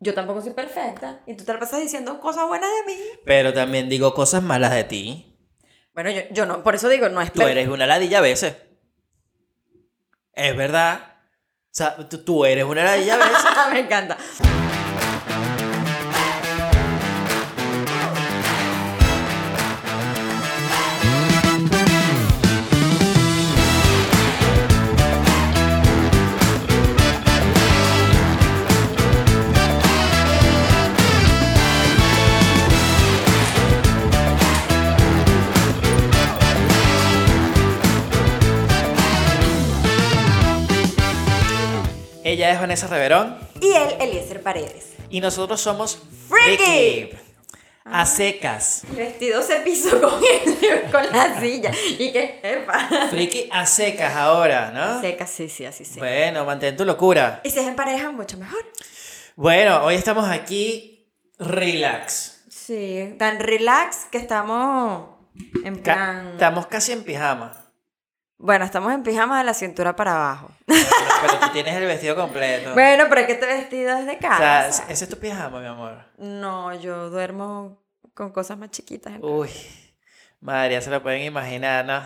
Yo tampoco soy perfecta. Y tú te la pasas diciendo cosas buenas de mí. Pero también digo cosas malas de ti. Bueno, yo, yo no, por eso digo, no es Tú eres una ladilla a veces. Es verdad. O sea, tú, tú eres una ladilla a veces. Me encanta. Ella es Vanessa Reverón. Y él, Eliezer Paredes. Y nosotros somos Freaky. A secas. Mi vestido se pisó con, el, con la silla. Y que jefa. Freaky a secas ahora, ¿no? Seca, sí, sí, así sí. Bueno, mantén tu locura. Y si es en pareja, mucho mejor. Bueno, hoy estamos aquí relax. Sí, tan relax que estamos en Ca- plan. estamos casi en pijama. Bueno, estamos en pijama de la cintura para abajo. Pero, pero tú tienes el vestido completo. Bueno, pero es que este vestido es de o casa. sea, ese es tu pijama, mi amor. No, yo duermo con cosas más chiquitas. en- Uy, madre, ya se lo pueden imaginar, ¿no?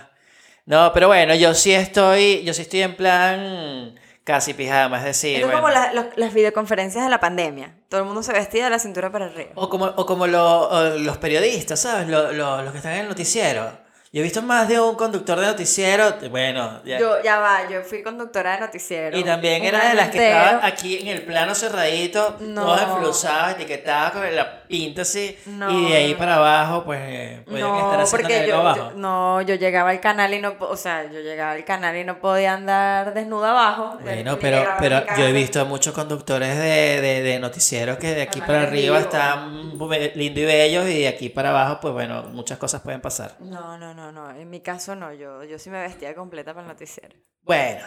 No, pero bueno, yo sí estoy, yo sí estoy en plan casi pijama, es decir, Esto es como la- los- las videoconferencias de la pandemia. Todo el mundo se vestía de la cintura para arriba. O como, o como lo- o los periodistas, ¿sabes? Lo- lo- los que están en el noticiero. Yo he visto más de un conductor de noticiero, bueno, ya- Yo, ya va, yo fui conductora de noticiero. y también era de las que estaban aquí en el plano cerradito, No. todas enflusadas, etiquetadas con la pinta así, No, y de ahí para abajo, pues eh, podían estar No, haciendo porque algo yo, abajo. yo- no, yo llegaba al canal y no, o sea, yo llegaba al canal y no podía andar desnuda abajo. Bueno, pero, pero yo he visto a muchos conductores de, de, de noticieros que de aquí Además para arriba vivo. están lindos y bellos y de aquí para abajo, pues bueno, muchas cosas pueden pasar. No, no, no, no. En mi caso no, yo, yo sí me vestía completa para el noticiero. Bueno,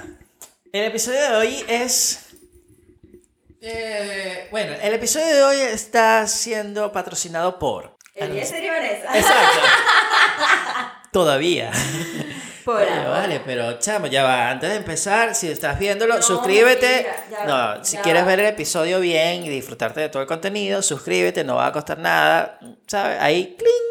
el episodio de hoy es... eh, bueno, el episodio de hoy está siendo patrocinado por... Eliezer y Vanessa. Exacto. Todavía. Por Vale, pero chamo, ya va. Antes de empezar, si estás viéndolo, No, suscríbete. va, no, si quieres va. ver el episodio bien y disfrutarte de todo el contenido, suscríbete, no va a costar nada, ¿sabes? Ahí, ¡cling!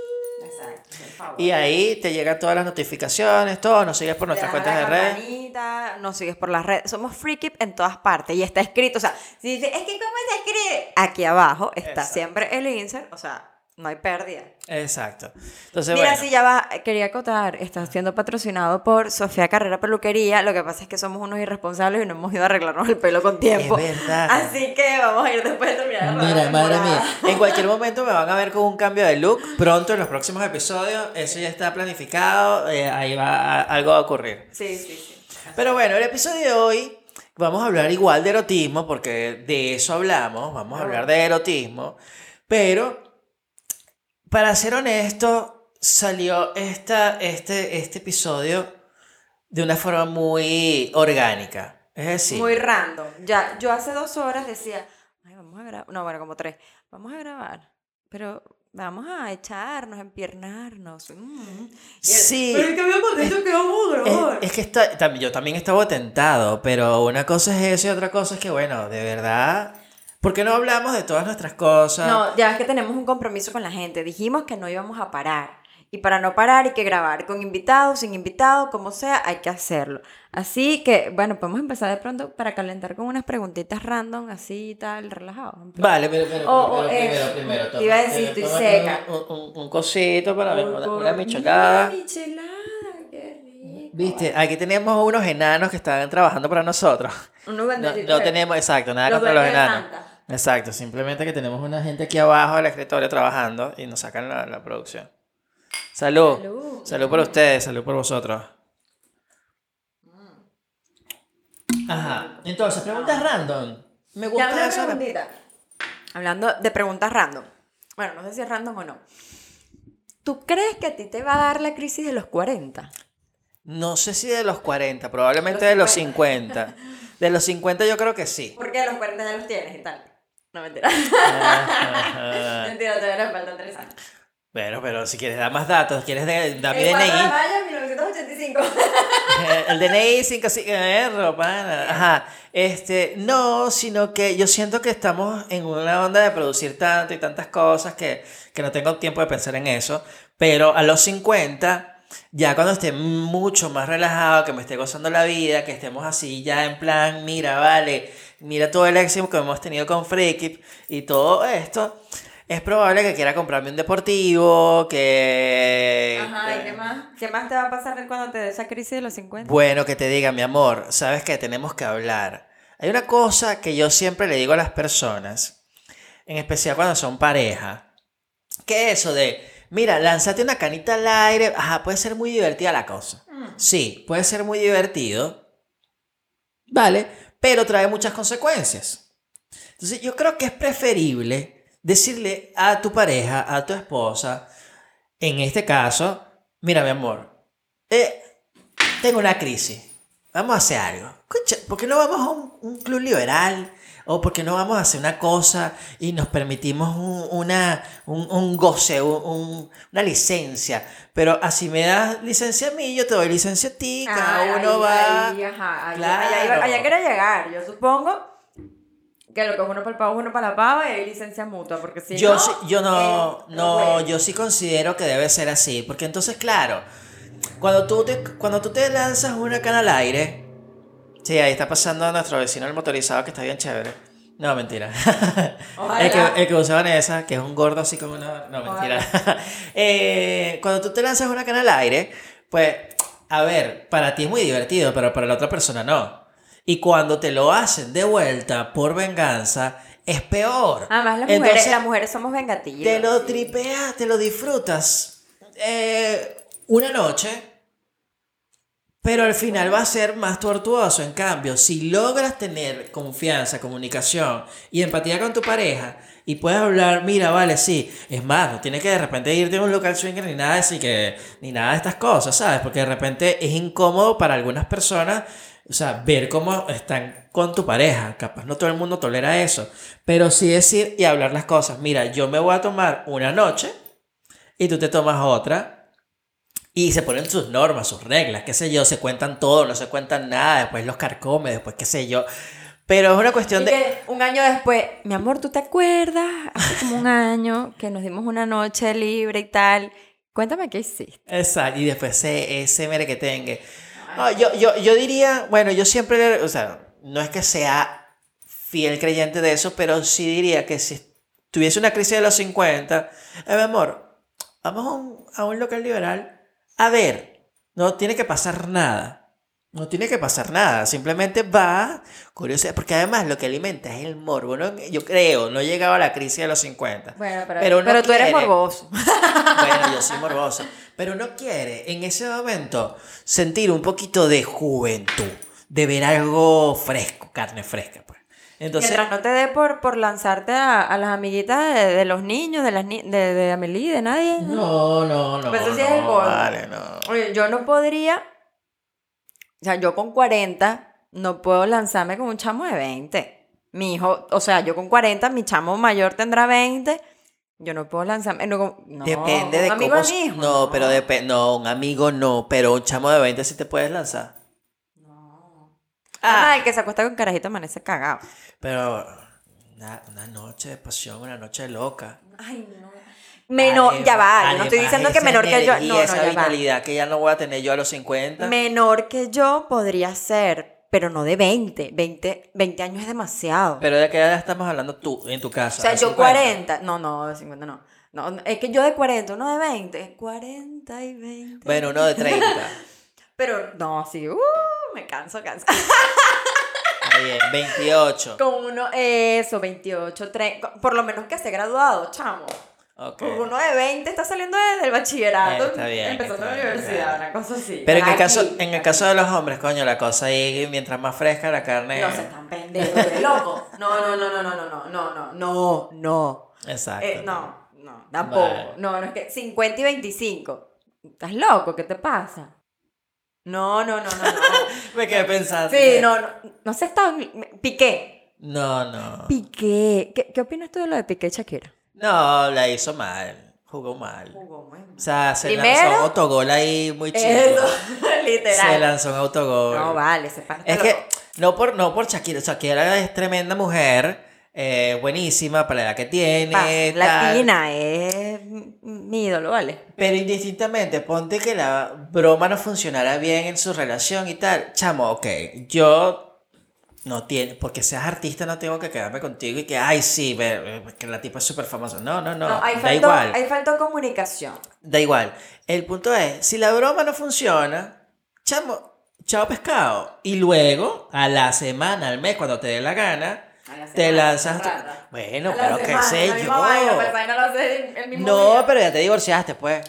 Y ahí te llegan todas las notificaciones, todo, nos sigues por nuestras cuentas de campanita, Nos sigues por las redes. Somos Freaky en todas partes. Y está escrito. O sea, si dices, es que ¿cómo se escribe? Aquí abajo está Exacto. siempre el insert. O sea, no hay pérdida. Exacto. Entonces, Mira, bueno. si ya va, quería acotar, está siendo patrocinado por Sofía Carrera Peluquería. Lo que pasa es que somos unos irresponsables y no hemos ido a arreglarnos el pelo con tiempo. Es verdad. Así que vamos a ir después de terminar. la Mira, madre mía. En cualquier momento me van a ver con un cambio de look. Pronto en los próximos episodios. Eso ya está planificado. eh, ahí va a- algo a ocurrir. Sí, sí, sí. Pero bueno, el episodio de hoy vamos a hablar igual de erotismo, porque de eso hablamos, vamos a hablar de erotismo, pero para ser honesto, salió esta, este, este episodio de una forma muy orgánica. Es decir, Muy random. Ya, yo hace dos horas decía, Ay, vamos a grabar. No, bueno, como tres. Vamos a grabar. Pero vamos a echarnos, empiernarnos. Mm. Sí. Pero es que habíamos dicho que vamos a grabar. es que está, yo también estaba tentado, pero una cosa es eso y otra cosa es que, bueno, de verdad, ¿por qué no hablamos de todas nuestras cosas? No, ya es que tenemos un compromiso con la gente. Dijimos que no íbamos a parar. Y para no parar hay que grabar con invitados, sin invitados, como sea, hay que hacerlo. Así que, bueno, podemos empezar de pronto para calentar con unas preguntitas random, así y tal, relajado. Vale, pero, pero, O- pero o primero, eso. primero, Te iba a decir, estoy seca. Un, un- un cosito para ver, una, una michelada. michelada, qué rico. Viste, aquí tenemos unos enanos que están trabajando para nosotros. Unos No, no tenemos, exacto, nada Los contra los enanos. Exacto, simplemente que tenemos una gente aquí abajo del escritorio trabajando y nos sacan la, la producción. Salud. Salud. Salud por ustedes, salud por vosotros. Ajá, entonces, preguntas random. Me gusta una eso. de preguntita. Hablando de preguntas random. Bueno, no sé si es random o no. ¿Tú crees que a ti te va a dar la crisis de los 40? No sé si de los 40, probablemente Los de los 50. 50. De los 50 yo creo que sí. Porque a los 40 ya los tienes y tal. No, mentira. Ajá. mentira, todavía le faltan 3 años. Bueno, pero si quieres dar más datos, quieres dar mi El 4 de DNI. mayo de 1985. Eh, El DNI 55 eh, pana. Ajá. Este, no, sino que yo siento que estamos en una onda de producir tanto y tantas cosas que, que no tengo tiempo de pensar en eso. Pero a los 50, ya cuando esté mucho más relajado, que me esté gozando la vida, que estemos así ya en plan, mira, vale, mira todo el éxito que hemos tenido con Freaky y todo esto. Es probable que quiera comprarme un deportivo, que... Ajá, ¿y qué más? ¿Qué más te va a pasar cuando te dé esa crisis de los 50? bueno, que te diga, mi amor, sabes que tenemos que hablar. Hay una cosa que yo siempre le digo a las personas, en especial cuando son pareja, que eso de, mira, lánzate una canita al aire, ajá, puede ser muy divertida la cosa. Sí, puede ser muy divertido, ¿vale? Pero trae muchas consecuencias. Entonces yo creo que es preferible decirle a tu pareja, a tu esposa, en este caso, mira mi amor, eh, tengo una crisis, vamos a hacer algo. Escucha, ¿por qué no vamos a un, un club liberal? ¿O por qué no vamos a hacer una cosa y nos permitimos un, una, un, un goce, un- un- una licencia? Pero así me das licencia a mí, yo te doy licencia a ti, cada uno ahí- va... ahí, ajá, ahí- Claro. allá, allá quiere llegar. Yo supongo que lo que es uno para el pavo es uno para la pava y hay licencia mutua. Porque si Yo, no, sí- yo no, eh, no, yo sí considero que debe ser así, porque entonces, claro, cuando tú te, cuando tú te lanzas una cana al aire, sí, ahí está pasando a nuestro vecino el motorizado que está bien chévere. No, mentira. El, que, el que usa Vanessa, que es un gordo así como una... No, mentira. Eh, cuando tú te lanzas una cana al aire, pues, a ver, para ti es muy divertido, pero para la otra persona no. Y cuando te lo hacen de vuelta por venganza, es peor. Además, las, Entonces, mujeres, las mujeres somos vengativas. te lo tripeas, te lo disfrutas eh, una noche, pero al final va a ser más tortuoso. En cambio, si logras tener confianza, comunicación y empatía con tu pareja y puedes hablar, mira, vale, sí, es más, no tienes que de repente irte a un local swinger ni nada así que ni nada de estas cosas, ¿sabes? Porque de repente es incómodo para algunas personas, o sea, ver cómo están con tu pareja. Capaz no todo el mundo tolera eso, pero sí decir y hablar las cosas. Mira, yo me voy a tomar una noche y tú te tomas otra. Y se ponen sus normas, sus reglas, qué sé yo, se cuentan todo, no se cuentan nada, después los carcome, después qué sé yo. Pero es una cuestión Y de... que un año después, mi amor, ¿tú te acuerdas? Hace como un año que nos dimos una noche libre y tal. Cuéntame qué hiciste. Exacto, y después ese, ese mere que tenga. No, yo, yo, yo diría, bueno, yo siempre, o sea, no es que sea fiel creyente de eso, pero sí diría que si tuviese una crisis de los 50, eh, mi amor, vamos a un, a un local liberal, a ver, no tiene que pasar nada. No tiene que pasar nada, simplemente va, curiosidad, porque además lo que alimenta es el morbo, ¿no? yo creo, no he llegado a la crisis de los 50. Bueno, pero, Pero tú eres morboso. Bueno, yo soy morboso. Pero no quiere en ese momento sentir un poquito de juventud, de ver algo fresco, carne fresca. Pues. Entonces, Mientras no te dé por, por lanzarte a, a las amiguitas de, de los niños, de, las ni- de, de Amelie, de nadie. no, no, no. Pues eso sí es el colmo. vale, no. Oye, yo no podría, o sea, yo con 40 no puedo lanzarme con un chamo de 20. Mi hijo, o sea, yo con 40, mi chamo mayor tendrá 20. Yo no puedo lanzarme. No, con- no, Depende de un amigo cómo. de mi hijo, no, pero depende. No, un amigo no, pero un chamo de 20 sí te puedes lanzar. Ah, Ah, el que se acuesta con carajito amanece cagado. pero una, una noche de pasión, una noche loca. Ay, no. Menor, Además- ya va, yo no estoy diciendo que menor que yo. No, no, esa ya va. vitalidad que ya no voy a tener yo a los 50. Menor que yo podría ser, pero no de 20. 20, 20 años es demasiado. Pero de qué edad estamos hablando tú, en tu casa. o sea, ¿De yo 50? 40. No, no, de 50 no. No, es que yo de 40, uno de 20. 40 y 20. Bueno, uno de 30. Pero no, sí, uh, me canso, canso. Bien, 28. Con uno, eso, 28, 30. Por lo menos que esté graduado, chamo. Ok. Porque uno de 20 está saliendo de- del bachillerato, Eh, está bien, empezando está la bien, universidad, está una cosa así. Pero en el, Aquí, caso, en el caso de los hombres, coño, la cosa ahí, mientras más fresca la carne. No se están pendejos, loco. No, no, no, no, no, no, no, no, no, no, no. Exacto. Eh, no, no, tampoco. Vale. No, no es que 50 y 25. ¿Estás loco? ¿Qué te pasa? No, no, no, no, no. Me quedé pensando. Sí, no, no, no se está... Piqué. No, no. Piqué. ¿Qué, ¿Qué opinas tú de lo de Piqué y Shakira? No, la hizo mal. jugó mal. Jugó mal. O sea, se Primero- lanzó un autogol ahí muy chido. Eso, Se literal. lanzó un autogol. No, vale, está Es que no por, no por Shakira, Shakira es tremenda mujer, eh, buenísima para la que tiene. Pa. Latina, es mi ídolo, ¿vale? Pero indistintamente, ponte que la broma no funcionara bien en su relación y tal. Chamo, ok, yo no tiene, porque seas artista no tengo que quedarme contigo y que, ay, sí, que la tipa es súper famosa. No, no, no, No, ahí da faltó, igual. ahí faltó comunicación. Da igual. El punto es, si la broma no funciona, chamo, chao pescado. Y luego, a la semana, al mes, cuando te dé la gana, la te lanzas... Bueno, A pero qué sé yo. No, pero ya te divorciaste, pues.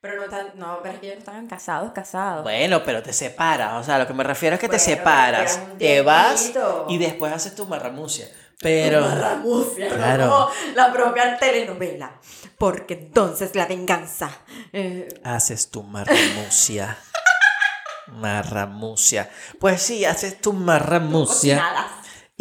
Pero no, tan, no, pero es que ellos estaban casados, casados. Bueno, pero te separas. O sea, lo que me refiero es que te separas. Te vas y después haces tu marramucia. Pero... Marramucia. Claro. Como la propia telenovela. Porque entonces la venganza. eh, Haces tu marramucia. Marramucia. Pues sí, haces tu marramucia.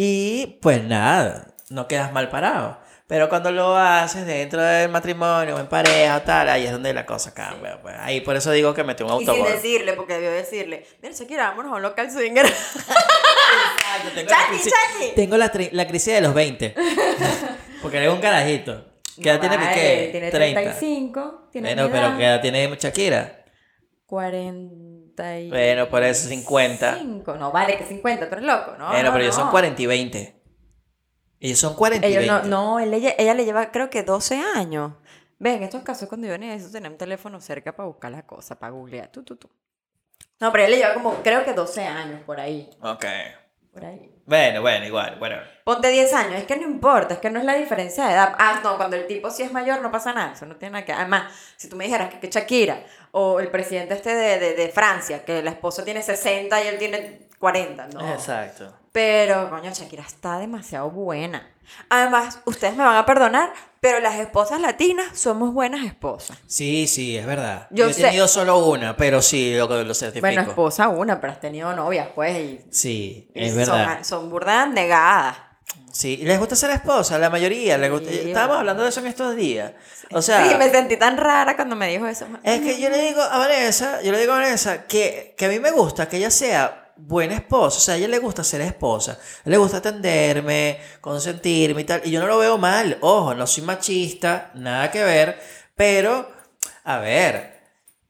Y pues nada, no quedas mal parado. Pero cuando lo haces dentro del matrimonio, en pareja tal, ahí es donde la cosa cambia. pues. Ahí por eso digo que metió un Y sin autogol. decirle, porque debió decirle, mira, Shakira, vámonos a un local swinger. Exacto, tengo la Chaki, crisis- Chaki. Tengo la, la crisis de los 20. Porque eres un carajito. ¿Qué edad tiene Vale, Piqué? Tiene 30. 35. Tiene Bueno, pero. ¿qué edad tiene Shakira? 40 y... Bueno, por eso 50. Cinco. No, vale, que 50, tú eres loco, ¿no? bueno, no, pero ellos son no. 40 y 20. Ellos son 40 y Ellos 20. no, no él- ella, ella le lleva creo que 12 años. Ven, en estos casos cuando yo necesito tener un teléfono cerca para buscar las cosas, para googlear. Tú, tú, tú. No, pero él le lleva como, creo que 12 años por ahí. Ok. Por ahí. Bueno, bueno, igual, bueno. Ponte 10 años, es que no importa, es que no es la diferencia de edad. Ah, no, cuando el tipo sí es mayor no pasa nada, eso no tiene nada que... Además, si tú me dijeras que, que Shakira o el presidente este de, de, de Francia, que la esposa tiene 60 y él tiene 40, no. Exacto. Pero, coño, Shakira está demasiado buena. Además, ustedes me van a perdonar, pero las esposas latinas somos buenas esposas. Sí, sí, es verdad. Yo Yo, he sé- tenido solo una, pero sí, lo, lo certifico. Bueno, esposa una, pero has tenido novias, pues, y, Sí, es son, verdad. son burdas negadas. Sí, y les gusta ser esposa, la mayoría. les gusta- Sí, Estábamos hablando de eso en estos días. O sea, sí, me sentí tan rara cuando me dijo eso. es que yo le digo a Vanessa, yo le digo a Vanessa que, que a mí me gusta que ella sea buena esposa. O sea, a ella le gusta ser esposa. Le gusta atenderme, consentirme y tal. Y yo no lo veo mal. Ojo, no soy machista, nada que ver. Pero, a ver.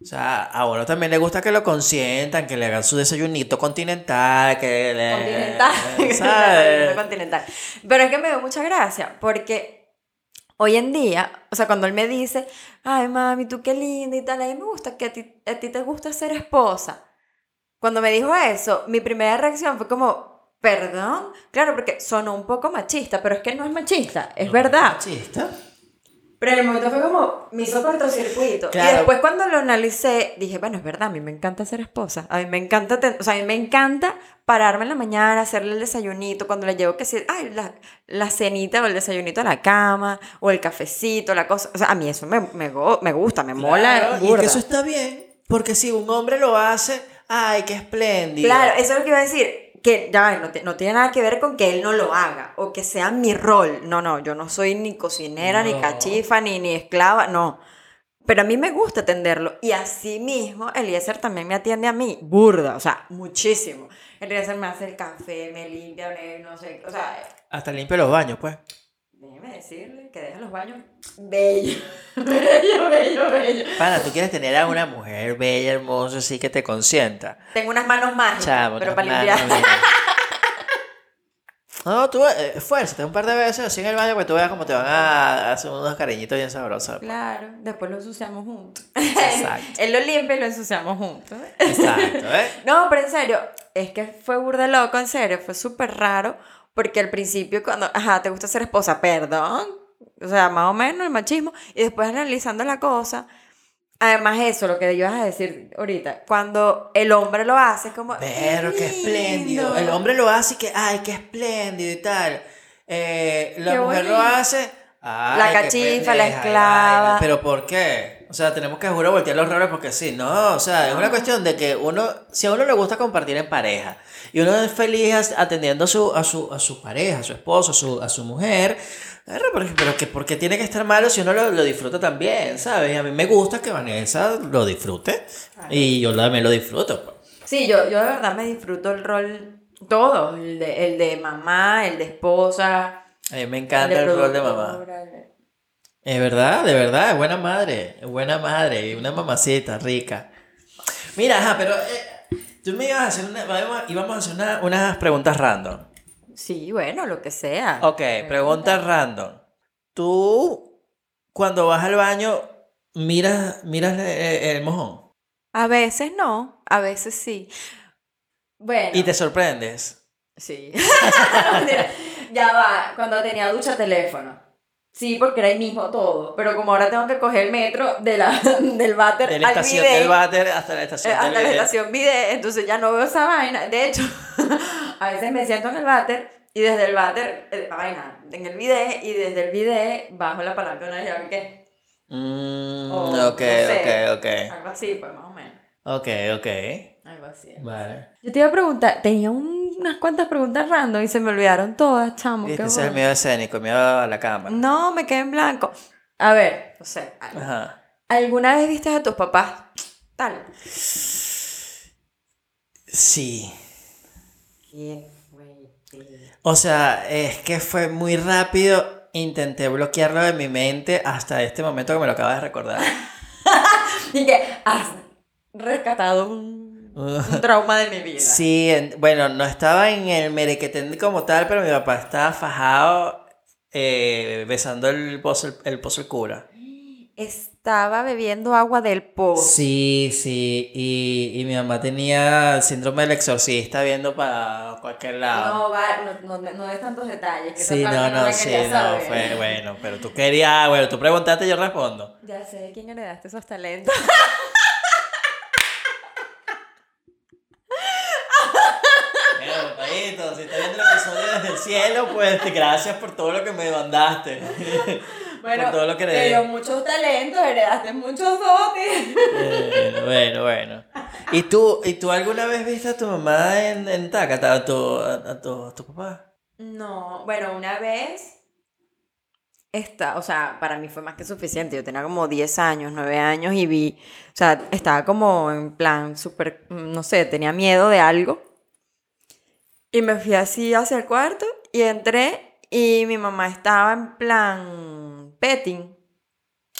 O sea, a uno también le gusta que lo consientan, que le hagan su desayunito continental, que le... Continental. ¿sabes? Continental. Pero es que me dio mucha gracia, porque hoy en día, o sea, cuando él me dice, ay, mami, tú qué linda y tal, a mí me gusta que a ti, a ti te gusta ser esposa. Cuando me dijo eso, mi primera reacción fue como, perdón, claro, porque sonó un poco machista, pero es que no es machista, es No, verdad. Machista. Pero en el momento fue como, me hizo cortocircuito. Y Claro. después cuando lo analicé, dije, bueno, es verdad, a mí me encanta ser esposa. A mí me encanta, o sea, a mí me encanta pararme en la mañana, hacerle el desayunito, cuando le llevo que sí, ay, la, la cenita o el desayunito a la cama, o el cafecito, la cosa. O sea, a mí eso me, me, go- me gusta, me mola. Claro, y es que eso está bien, porque si un hombre lo hace, ay, qué espléndido. Claro, eso es lo que iba a decir. Que ya no, te- no tiene nada que ver con que él no lo haga o que sea mi rol. No, no, yo no soy ni cocinera, ni No. cachifa, ni, ni esclava, no. Pero a mí me gusta atenderlo. Y así mismo, Eliezer también me atiende a mí, burda, o sea, muchísimo. Eliezer me hace el café, me limpia, no sé, o sea, Hasta limpia los baños, pues. Déjeme decirle que deja los baños bello, bello, bello, bello. Pana, tú quieres tener a una mujer bella, hermosa, así que te consienta. Tengo unas manos mágicas, Chamo, pero para limpiar. no, tú eh, esfuérzate un par de veces así en el baño para que tú veas cómo te van a hacer unos cariñitos bien sabrosos. Claro, después lo ensuciamos juntos. Exacto. Él lo limpia y lo ensuciamos juntos. Exacto, ¿eh? No, pero en serio, es que fue burda loco, en serio, fue súper raro, porque al principio cuando, ajá, te gusta ser esposa, perdón, o sea, más o menos el machismo, y después analizando la cosa, además eso, lo que ibas a decir ahorita, cuando el hombre lo hace, es como... Pero qué espléndido. El hombre lo hace y que, ay, qué espléndido y tal. Eh, la Qué mujer lo hace. ay, La cachifa, la esclava. Pero ¿por qué? O sea, tenemos que juro voltear los roles porque sí, no. O sea, es una cuestión de que uno, si a uno le gusta compartir en pareja y uno es feliz atendiendo a su, a su, a su pareja, a su esposo, a su, a su mujer, pero, pero que porque tiene que estar malo si uno lo, lo disfruta también, ¿sabes? A mí me gusta que Vanessa lo disfrute y yo también lo disfruto. pues. Sí, yo, yo de verdad me disfruto el rol todo, el de, el de mamá, el de esposa. A mí me encanta el rol de mamá. el Es verdad, de verdad, es buena madre, es buena madre, y una mamacita rica. Mira, ajá, pero eh, tú me ibas a hacer una, íbamos a hacer una- unas preguntas random. Sí, bueno, lo que sea. Ok, preguntas random. Tú, cuando vas al baño, miras, miras eh, el mojón A veces no, a veces sí. Bueno. y te sorprendes. Sí. Ya va, cuando tenía ducha teléfono. Sí, porque era ahí mismo todo. Pero como ahora tengo que coger el metro de la, del váter De la al estación bidet, del váter hasta la eh, estación hasta del la estación bidet, entonces ya no veo esa vaina. De hecho, a veces me siento en el váter y desde el váter, eh, vaina, en el bidet y desde el bidet bajo la palanca de una llave que Mm, O, ok, no sé. ok, ok. algo así, pues más o menos. Ok, ok. Algo así. Vale. Yo te iba a preguntar, tenía un- unas cuantas preguntas random y se me olvidaron todas, chamo. qué Este es el miedo escénico, el miedo a la cámara. No, me quedé en blanco. A ver, no sé. Ajá. ¿Alguna vez viste a tus papás tal? Sí. ¿Quién, güey? O sea, es que fue muy rápido. Intenté bloquearlo de mi mente hasta este momento que me lo acabas de recordar. Y que has rescatado un, un trauma de mi vida. Sí, en- bueno, no estaba en el merequetén como tal, pero mi papá estaba fajado eh, besando el pozo, el, el pozo el cura. Estaba bebiendo agua del pozo. Sí, sí, y, y mi mamá tenía el síndrome del exorcista viendo para cualquier lado. No, va, no, no, no des tantos detalles. Que Sí, no, no, sí, no, saber. fue bueno, pero tú querías, bueno, tú preguntaste, yo respondo. Ya sé quién heredaste esos talentos. Bueno, si estás viendo el episodio desde el cielo, pues gracias por todo lo que me mandaste. Bueno, por todo lo que te dio muchos talentos, heredaste muchos dotes. Bueno, bueno, bueno. ¿Y tú, ¿Y tú alguna vez viste a tu mamá en, en Tácata, a tu, a, a tu, a tu papá? No, bueno, una vez. Esta, o sea, para mí fue más que suficiente. Yo tenía como 10 años, 9 años y vi, o sea, estaba como en plan súper, mm, no sé, tenía miedo de algo. Y me fui así hacia el cuarto y entré y mi mamá estaba en plan petting.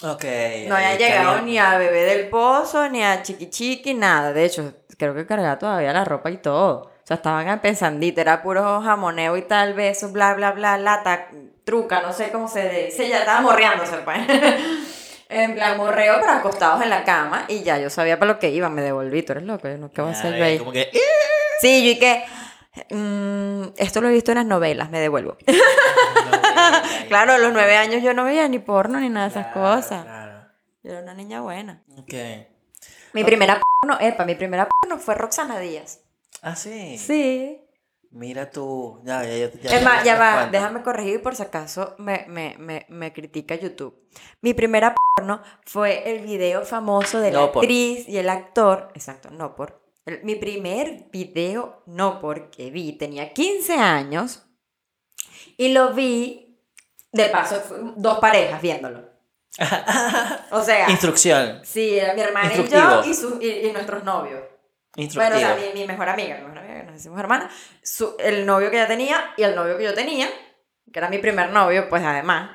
Ok. No había llegado ni a bebé del pozo, ni a chiqui chiqui, nada. De hecho, creo que cargaba todavía la ropa y todo. O sea, estaban pensandito, era puro jamoneo y tal, besos, bla, bla, bla, lata, truca, no sé cómo se dice. Ya estaba morreándose, pues. en plan, morreo, pero acostados en la cama. Y ya yo sabía para lo que iba, me devolví. Tú eres loco, yo no, ¿qué voy a hacer Ay, yo ahí? Como que. Sí, yo y que. Mm, esto lo he visto en las novelas, me devuelvo. claro, a los nueve años yo no veía ni porno ni nada de esas Claro, cosas. claro. Yo era una niña buena. Ok. Mi primera porno, epa, mi primera porno fue Roxana Díaz. Ah, sí. Sí. Mira tú. Ya, ya, ya, ya- Es más, ya me va, déjame corregir por si acaso me, me, me, me critica YouTube. Mi primera porno fue el video famoso de la por. actriz y el actor. Exacto, no por. Mi primer video, no porque vi, tenía 15 años y lo vi, de paso, dos parejas viéndolo. O sea, Instrucción. sí, era mi hermana y yo y, su- y, y nuestros novios. Bueno, o sea, mi, mi mejor amiga, mi mejor amiga, que nos hicimos hermanas, su- el novio que ella tenía y el novio que yo tenía, que era mi primer novio, pues además.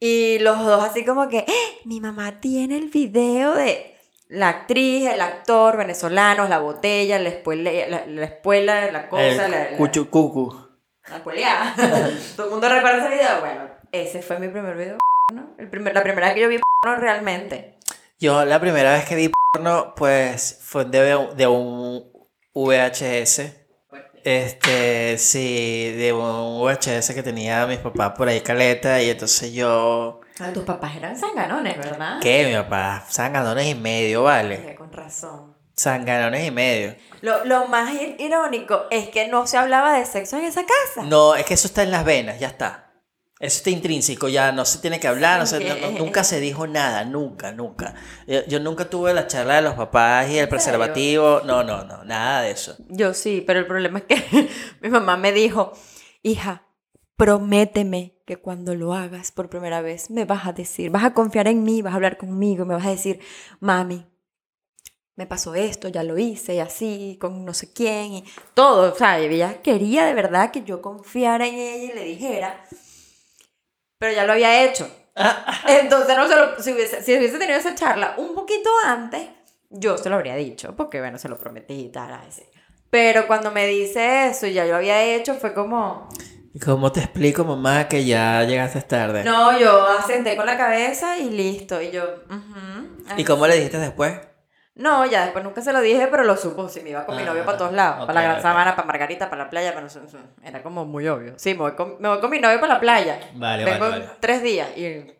Y los dos así como que, "¡Eh! mi mamá tiene el video de la actriz, el actor, venezolanos, la botella, la espuela, la, la, espuela, la cosa, El la, la, cuchucucu. la espueleada. Todo el mundo recuerda ese video. Bueno, ese fue mi primer video, ¿no? El primer, la primera vez que yo vi porno realmente. Yo la primera vez que vi porno, pues fue de, de un VHS. Este, sí, de un VHS que tenía mis papás por ahí caleta. Y entonces yo. Tus papás eran sanganones, ¿verdad? ¿Qué? Mi papá, sanganones y medio, vale. Con razón. Sanganones y medio. Lo, lo más ir- irónico es que no se hablaba de sexo en esa casa. No, es que eso está en las venas, ya está. Eso está intrínseco, ya no se tiene que hablar, no se- no- no- nunca se dijo nada, nunca, nunca. Yo, yo nunca tuve la charla de los papás y el preservativo, no, no, no, nada de eso. Yo sí, pero el problema es que mi mamá me dijo, hija, prométeme que cuando lo hagas por primera vez me vas a decir, vas a confiar en mí, vas a hablar conmigo, me vas a decir, mami, me pasó esto, ya lo hice, y así, con no sé quién, y todo. O sea, ella quería de verdad que yo confiara en ella y le dijera, pero ya lo había hecho. Entonces, no se lo- si, hubiese, si hubiese tenido esa charla un poquito antes, yo se lo habría dicho, porque bueno, se lo prometí y tal, así. Pero cuando me dice eso y ya yo lo había hecho, fue como, ¿Y cómo te explico, mamá, que ya llegaste tarde? no, yo asenté con la cabeza y listo. Y yo, ujú, ¿Y cómo le dijiste después? No, ya después nunca se lo dije, pero lo supo. Si me iba con mi Ah, novio para todos lados. ok, para la Gran ok. Sabana, para Margarita, para la playa. Para era como muy obvio. Sí, me voy, con, me voy con mi novio para la playa. Vale, Vengo vale, vale. tres días y,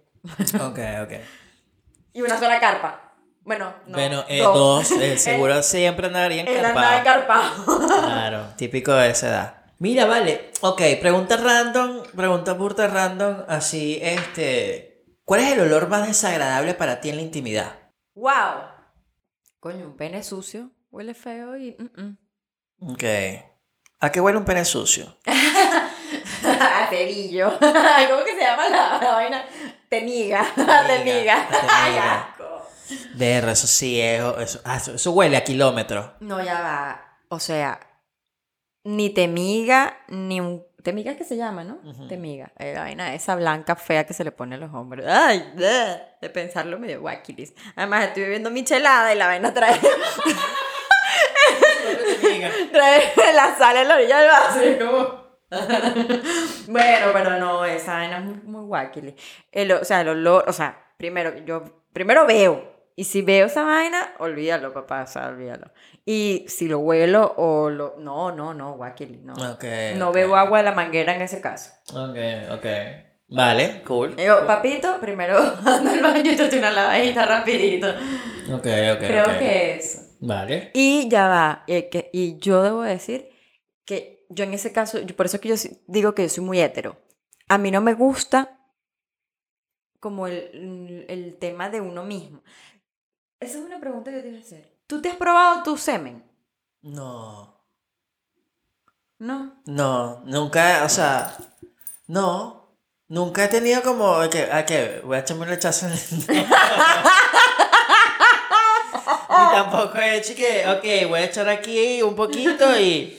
Ok, ok. y una sola carpa. Bueno, no, bueno, eh, dos, eh, seguro siempre andaría Él andaba encarpado. encarpado. Claro, típico de esa edad. Mira, vale. Ok, pregunta random, pregunta burda random, así, este... ¿Cuál es el olor más desagradable para ti en la intimidad? ¡Wow! Coño, un pene sucio. Huele feo y... mm, mm. Ok. ¿A qué huele un pene sucio? A cerillo. ¿Cómo que se llama la, la vaina? Temiga. Temiga. Temiga. Ay, asco. Eso sí es... Eso, ah, eso, eso huele a kilómetros. No, ya va. O sea, ni temiga, ni un... Temiga es que se llama, ¿no? Temiga. Eh, la vaina esa blanca fea que se le pone a los hombres. Ay, bleh, de pensarlo medio guaquilis. Además, estoy bebiendo michelada y la vaina trae, trae la sal en la orilla del vaso. como... bueno, pero no, esa vaina es muy, muy. El, o sea, el olor, o sea, primero, yo primero veo. Y si veo esa vaina, olvídalo, papá, o sea, olvídalo. Y si lo huelo o lo... No, no, no, guaquili, no. Ok. No ok. bebo agua de la manguera en ese caso. Ok, ok. Vale, cool. Digo, papito, primero ando al baño y te una lavadita rapidito. Ok, ok, Creo ok. que eso. Vale. Y ya va, eh, que, y yo debo decir que yo en ese caso, yo- por eso es que yo digo que yo soy muy hetero. A mí no me gusta como el, el tema de uno mismo. Esa es una pregunta que yo te iba a hacer. ¿Tú te has probado tu semen? No. No. No, nunca, o sea, no. Nunca he tenido como que, ¿a qué? Voy a echarme un rechazo en el... Ni tampoco he hecho que, ok, voy a echar aquí un poquito y...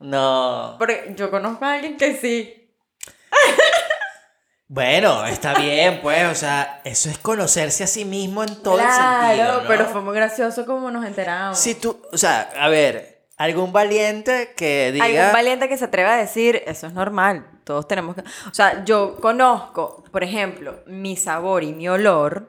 No. Porque yo conozco a alguien que sí. Bueno, está bien, pues, o sea, eso es conocerse a sí mismo en todo claro, el sentido, ¿no? pero fue muy gracioso como nos enteramos. Si tú, o sea, a ver, algún valiente que diga... Un valiente que se atreve a decir, eso es normal, todos tenemos que... O sea, yo conozco, por ejemplo, mi sabor y mi olor,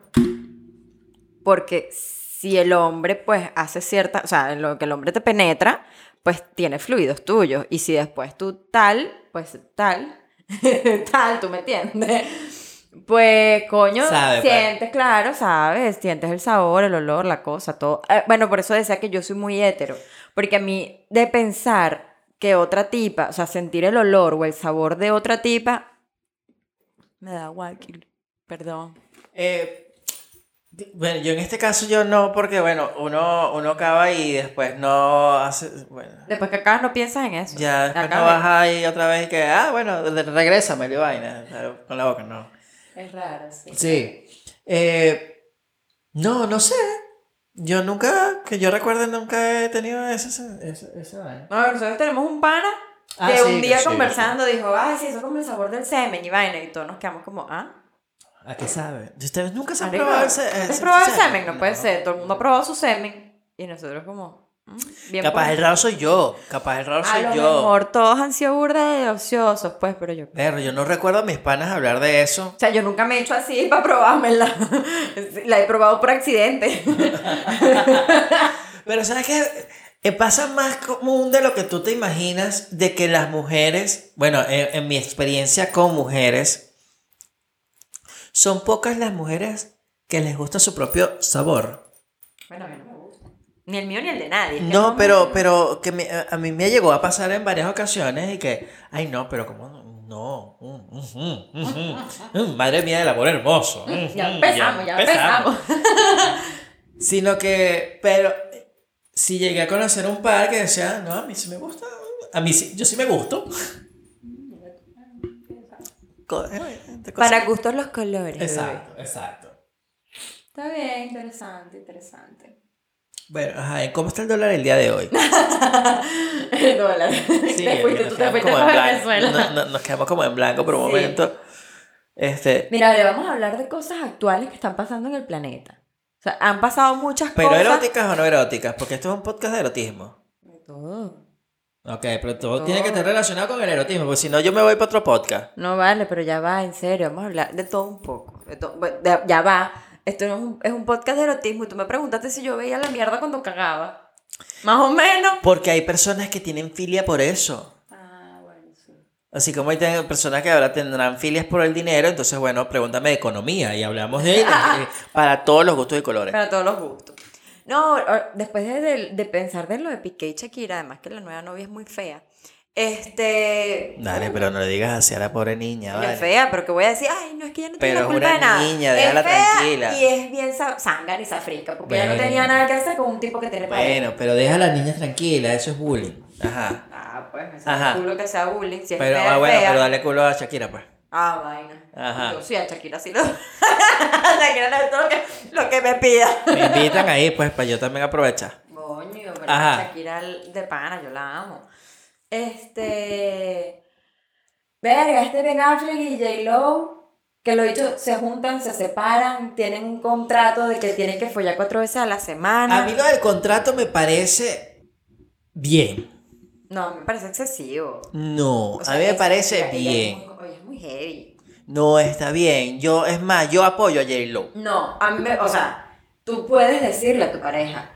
porque si el hombre pues hace cierta, o sea, en lo que el hombre te penetra, pues tiene fluidos tuyos, y si después tú tal, pues tal, tal, tú me entiendes. Pues, coño, Sabe, pues. sientes, claro, sabes, sientes el sabor, el olor, la cosa, todo. Eh, bueno, por eso decía que yo soy muy hétero, porque a mí de pensar que otra tipa, o sea, sentir el olor o el sabor de otra tipa, me da guaquil, perdón. Eh, bueno, yo en este caso yo no, porque bueno, uno, uno acaba y después no hace, bueno, Después que acabas no piensas en eso. ya después no Acabas. vas ahí otra vez y que, ah, bueno, regrésame, y vaina, con la boca, no. Es raro, sí. Sí. Eh, no, no sé. Yo nunca, que yo recuerde, nunca he tenido ese, ese, ese vaina. No, nosotros tenemos un pana Ah, que sí, un día que sí, conversando dijo, ay, sí, eso es como el sabor del semen y vaina, y todos nos quedamos como, ah. ¿A qué sabe? ¿Ustedes nunca se han Marico, probado el se- ¿has ese probado el semen? No puede ser, todo el mundo ha probado su semen, y nosotros como, mm, bien Capaz por- el raro soy yo. Capaz el raro A soy lo yo. mejor todos han sido burda de ociosos, pues, pero yo... Pero yo no recuerdo a mis panas hablar de eso. O sea, yo nunca me he hecho así para probármela. La he probado por accidente. Pero ¿sabes qué? Eh, pasa más común de lo que tú te imaginas de que las mujeres, bueno, en, en mi experiencia con mujeres, son pocas las mujeres que les gusta su propio sabor. Bueno, a mí no me gusta. Ni el mío ni el de nadie. No, pero, pero que me- a mí me llegó a pasar en varias ocasiones y que, ay no, pero como no, mm, mm, mm, mm, mm, madre mía del amor hermoso. mm, Ya mm, empezamos, ya empezamos. Sino que, pero si llegué a conocer un par que decía, no, a mí sí me gusta, a mí sí, yo sí me gusto. Para gustos los colores. bebé. Exacto, exacto. Está bien, interesante, interesante. Bueno, ajá, ¿y ¿cómo está el dólar el día de hoy? El dólar. Sí, te fuiste, nos tú te quedamos fuiste como en para blanco. Venezuela. No- no- nos quedamos como en blanco por un Sí. momento. Este, Mira, le vamos a hablar de cosas actuales que están pasando en el planeta. O sea, han pasado muchas ¿Pero cosas. eróticas o no eróticas? Porque esto es un podcast de erotismo. De todo. Ok, pero todo Todo. tiene que estar relacionado con el erotismo, porque si no yo me voy para otro podcast. No vale, pero ya va, en serio, vamos a hablar de todo un poco. de to- bueno, de- ya va. Esto no es un, es un podcast de erotismo y tú me preguntaste si yo veía la mierda cuando cagaba. Más o menos. Porque hay personas que tienen filia por eso. Ah, bueno, sí. Así como hay personas que ahora tendrán filias por el dinero, entonces bueno, pregúntame de economía y hablamos de ella eh, para todos los gustos y colores. Para todos los gustos. No, o- después de, de- pensar de lo de Piqué y Shakira, además que la nueva novia es muy fea. Este. Dale, pero no le digas así a la pobre niña, vale. es fea, pero que voy a decir, ay, no es que ella no tiene la culpa de nada. niña, es déjala fea tranquila. Y es bien sa- zángana y safrica, porque ella no Bueno. tenía nada que hacer con un tipo que tiene pareja. Bueno, pero deja a las niñas tranquilas, eso es bullying. Ajá. Ah, pues, me sabe culo que sea bullying. Si es Pero fea, ah, bueno, fea. pero dale culo a Shakira, pues. Ah, vaina. Ajá. Yo sí, a Shakira sí lo. Shakira no es todo lo que, lo que me pida. Me invitan ahí, pues, para yo también aprovechar. Coño, pero Ajá. Shakira de pana, yo la amo. Este. Verga, este Ben Affleck y J-Lo, que lo dicho, se juntan, se separan, tienen un contrato de que tienen que follar cuatro veces a la semana. A mí lo del contrato me parece bien. No, me parece excesivo. No, O sea, a mí me parece bien. muy heavy. No, está bien. Yo, es más, yo apoyo a J-Lo. No, a mí me, o sea, tú puedes decirle a tu pareja,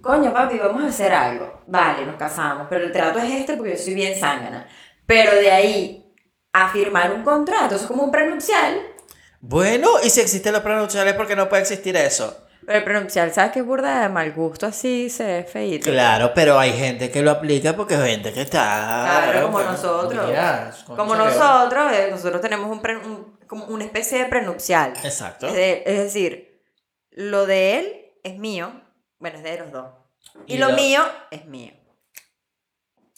coño papi, vamos a hacer algo. Vale, nos casamos, pero el trato es este porque yo soy bien zángana. Pero de ahí a firmar un contrato, eso es como un prenupcial. Bueno, y si existen los pronunciales, ¿por qué no puede existir eso? Pero el prenupcial, ¿sabes qué es burda de mal gusto así? Se ve feíto. Claro, pero hay gente que lo aplica porque hay gente que está. Claro, como bueno, nosotros. como nosotros, eh, nosotros tenemos un, pre- un- como una especie de prenupcial. Exacto. Es, de- es decir, lo de él es mío, bueno, es de los dos. Y, Y lo lo- mío es mío.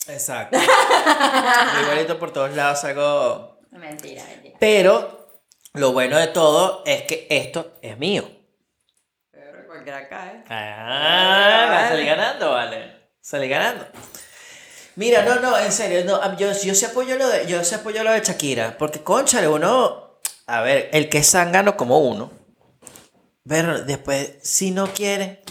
Exacto. Igualito por todos lados algo. Mentira, mentira. Pero lo bueno de todo es que esto es mío. Pero cualquiera cae. Ah, Vale. salí ganando, vale. Salí ganando. Mira, no, no, en serio, no, yo, yo sí apoyo lo de, yo sí apoyo lo de Shakira, porque conchale, uno, a ver, el que es zángano como uno, pero después, si no quiere,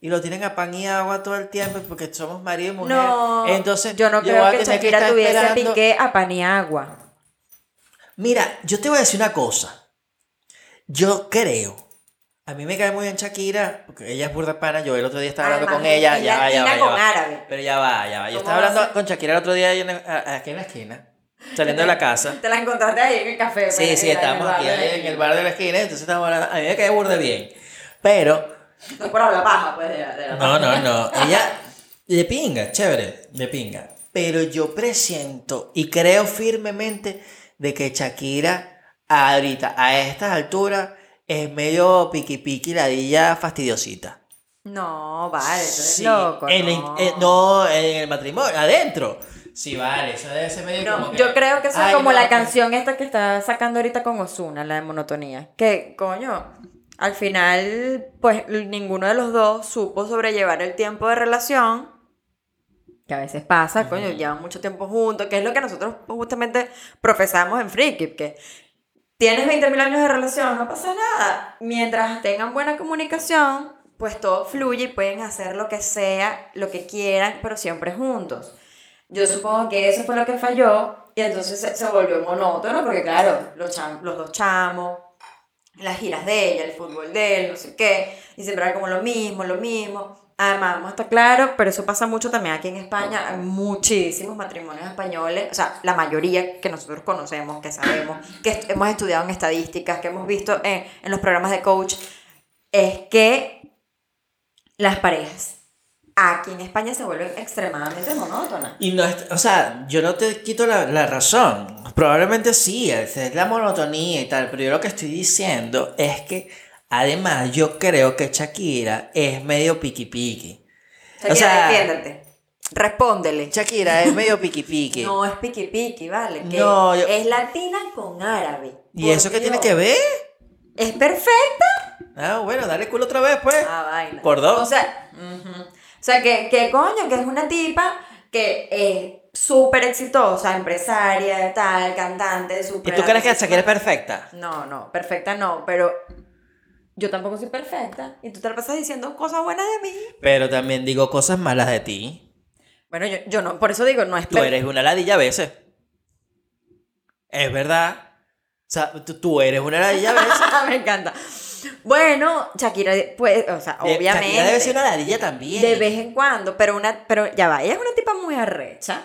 y lo tienen a pan y agua todo el tiempo, porque somos marido y mujer, No, entonces yo no creo que Shakira tuviese esperando- piqué a Paniagua. Mira, yo te voy a decir una cosa. Yo creo. A mí me cae muy bien Shakira, porque ella es burda pana. Yo el otro día estaba hablando Además, con ella. Ya va, ya va, ya con va. árabe. Pero ya va, ya va. Yo ¿Cómo estaba hablando con Shakira el otro día en el- a- aquí en la esquina, saliendo de la casa. Te la encontraste ahí en el café. Sí, pues, sí, en el estábamos aquí la en el bar de la esquina, entonces estábamos hablando. A mí me cae burda bien. Pero, No es por hablar paja, pues, de, la- de la no, no, no. Ella, de pinga, chévere, de pinga. Pero yo presiento y creo firmemente de que Shakira, ahorita, a estas alturas, es medio piqui piqui, ladilla fastidiosita. No, vale, tú eres Sí, loco. en el- no. eh, no, en el matrimonio, adentro. Sí, vale, eso debe ser medio No, como que- yo creo que eso es como no, la canción esta que está sacando ahorita con Osuna, la de monotonía. Que, coño, al final, pues ninguno de los dos supo sobrellevar el tiempo de relación. Que a veces pasa, coño, llevan mucho tiempo juntos, que es lo que nosotros justamente profesamos en Freaky, que tienes 20.000 años de relación, no pasa nada. Mientras tengan buena comunicación, pues todo fluye y pueden hacer lo que sea, lo que quieran, pero siempre juntos. Yo supongo que eso fue lo que falló y entonces se, se volvió monótono porque claro, los, cham- los dos chamos, las giras de ella, el fútbol de él, no sé qué, y siempre era como lo mismo, lo mismo. Además, vamos a estar claro, pero eso pasa mucho también aquí en España, hay muchísimos matrimonios españoles, o sea, la mayoría que nosotros conocemos, que sabemos, que hemos estudiado en estadísticas, que hemos visto en, en los programas de coach, es que las parejas aquí en España se vuelven extremadamente monótonas. Y no es, o sea, yo no te quito la, la razón. Probablemente sí, es la monotonía y tal, pero yo lo que estoy diciendo es que además yo creo que Shakira es medio piqui piqui. Shakira, O sea, defiéndete. Respóndele. Shakira es medio piqui piqui. No es piqui piqui, ¿vale? Que No, yo- Es latina con árabe. ¿Y eso qué tiene que ver? Es perfecta. Ah, bueno, dale culo otra vez, pues. Ah, vaina. Por dos. O sea, ujú. o sea que, que coño, que es una tipa que es súper exitosa, empresaria, tal, cantante, ¿Y súper. tú crees que Shakira es perfecta? No, no, perfecta no, pero yo tampoco soy perfecta. Y tú te la pasas diciendo cosas buenas de mí. Pero también digo cosas malas de ti. Bueno, yo, yo no, por eso digo, no es Tú eres una ladilla a veces. Es verdad. O sea, tú, eres una ladilla a veces. Me encanta. Bueno, Shakira, pues, o sea, obviamente. Shakira debe ser una ladilla también. De vez en cuando, pero una, pero ya va, ella es una tipa muy arrecha,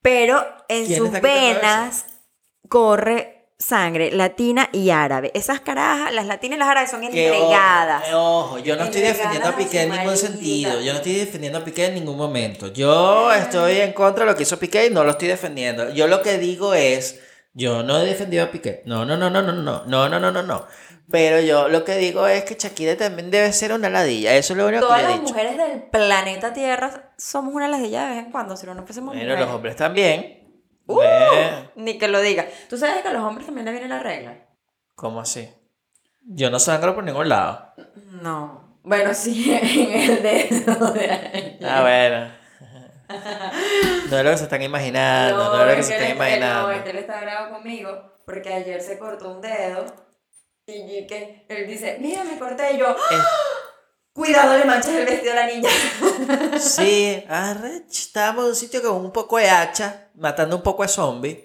pero en ¿Quién sus venas corre sangre latina y árabe. Esas carajas, las latinas y las árabes son ojo, entregadas. Ojo, yo no estoy defendiendo a Piqué en ningún sentido. Yo no estoy defendiendo a Piqué en ningún momento. Yo estoy en contra de lo que hizo Piqué y no lo estoy defendiendo. Yo lo que digo es, yo no he defendido a Piqué. No, no, no, no, no, no, no, no, no, no, no. Pero yo lo que digo es que Shakira también debe ser una ladilla. Eso es lo único Todas que le he las dicho. mujeres del planeta Tierra somos una ladilla de vez en cuando, si no, no Bueno, mujeres. los hombres también. Uh, Ni que lo diga. ¿Tú sabes que a los hombres también le viene la regla? ¿Cómo así? Yo no sangro por ningún lado. No. Bueno, sí, en el dedo de ahí. Ah, bueno. No es lo que se están imaginando, no, es lo que se están imaginando. No, es que él está bravo conmigo porque ayer se cortó un dedo y que él dice, mira, me corté y yo, ¡Ah! Cuidado, le manchas el vestido a la niña. Sí, arrech, estábamos en un sitio con un poco de hacha, matando un poco de zombies.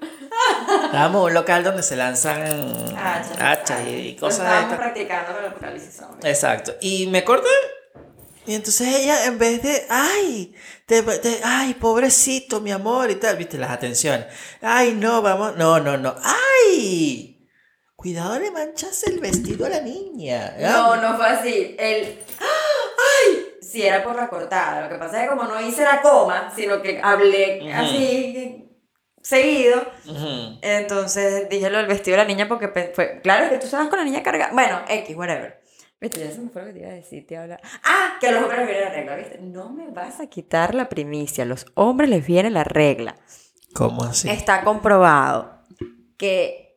Estábamos en un local donde se lanzan Hachas. hachas y, cosas de estábamos practicando con el apocalipsis zombie. Exacto. Y me corté. Y entonces ella, en vez de, ay, te- te- ay, pobrecito, mi amor, y tal, viste, las atenciones. Ay, no, vamos, no, no, no, ay, cuidado, le manchas el vestido a la niña. No, no fue así. Él, ¡ay! Sí, era por la cortada. Lo que pasa es que como no hice la coma, sino que hablé así seguido. Entonces dije lo del vestido de la niña porque fue, claro que tú estabas con la niña cargada. Bueno, X, whatever. Viste, ya se me fue lo que te iba a decir, te habla. Ah, que a los hombres les viene la regla, ¿viste? No me vas a quitar la primicia, a los hombres les viene la regla. ¿Cómo así? Está comprobado que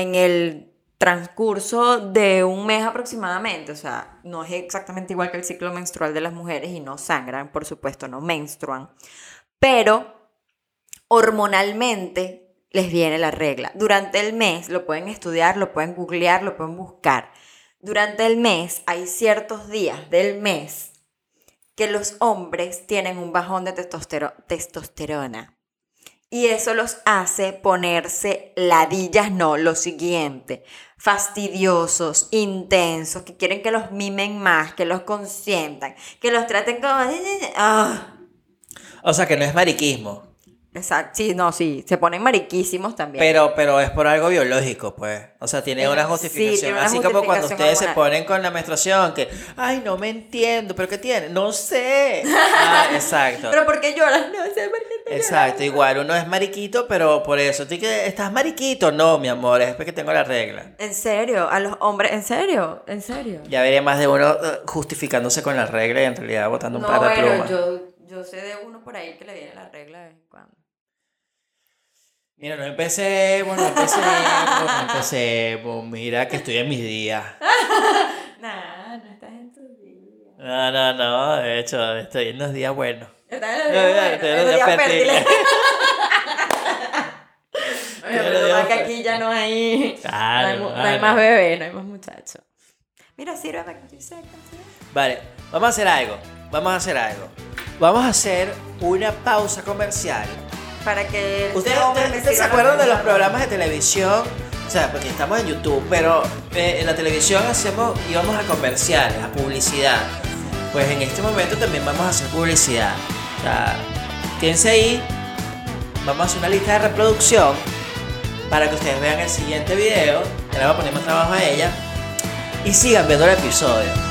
en el transcurso de un mes aproximadamente, o sea, no es exactamente igual que el ciclo menstrual de las mujeres y no sangran, por supuesto, no menstruan, pero hormonalmente les viene la regla. Durante el mes, lo pueden estudiar, lo pueden googlear, lo pueden buscar. Durante el mes hay ciertos días del mes que los hombres tienen un bajón de testostero- testosterona. Y eso los hace ponerse ladillas, no, lo siguiente, fastidiosos, intensos, que quieren que los mimen más, que los consientan, que los traten como... Ah, O sea, que no es mariquismo. Exacto, sí, no, sí, se ponen mariquísimos también. Pero, pero es por algo biológico, pues. O sea, tiene una sí, justificación. tiene una Así como cuando ustedes se ponen con la menstruación, que, ay, no me entiendo, pero ¿qué tiene? No sé. Ah, exacto. Pero ¿por qué lloras? No sé por qué Exacto, igual uno es mariquito, pero por eso, ¿tú que estás mariquito? No, mi amor, es porque tengo la regla. En serio, a los hombres, en serio, en serio. Ya veré más de uno eh, justificándose con la regla y en realidad botando un No, par de plumas. yo, yo sé de uno por ahí que le viene la regla de vez en cuando. Mira, no empecemos, no empecemos, no empecemos. Mira que estoy en mis días. Nah, no estás en tus días. No, no, no, de hecho, estoy en los días buenos. Estás en No, los no, días estoy en buenos, los días fértiles. Estoy en los pero días que aquí ya no hay, Claro, no hay, no más bebé, no hay más muchachos. Mira, sírveme que estoy seca. Vale, vamos a hacer algo. Vamos a hacer algo. Vamos a hacer una pausa comercial. Para que ¿Ustedes, se acuerdan de los programas de televisión? O sea, porque estamos en YouTube, pero eh, en la televisión hacemos, íbamos a comerciales, a publicidad. Pues en este momento también vamos a hacer publicidad. O sea, quédense ahí. Vamos a hacer una lista de reproducción para que ustedes vean el siguiente video. Que le voy a poner más trabajo a ella. Y sigan viendo el episodio.